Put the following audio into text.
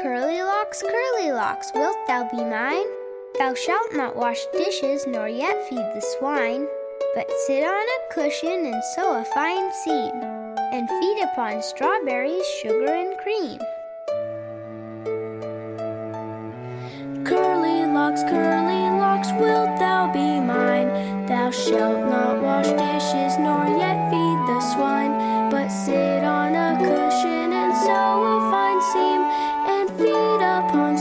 Curly locks, curly locks, wilt thou be mine? Thou shalt not wash dishes, nor yet feed the swine, but sit on a cushion and sow a fine seed, and feed upon strawberries, sugar, and cream. Curly locks, curly locks, wilt thou be mine? Thou shalt not wash dishes, up on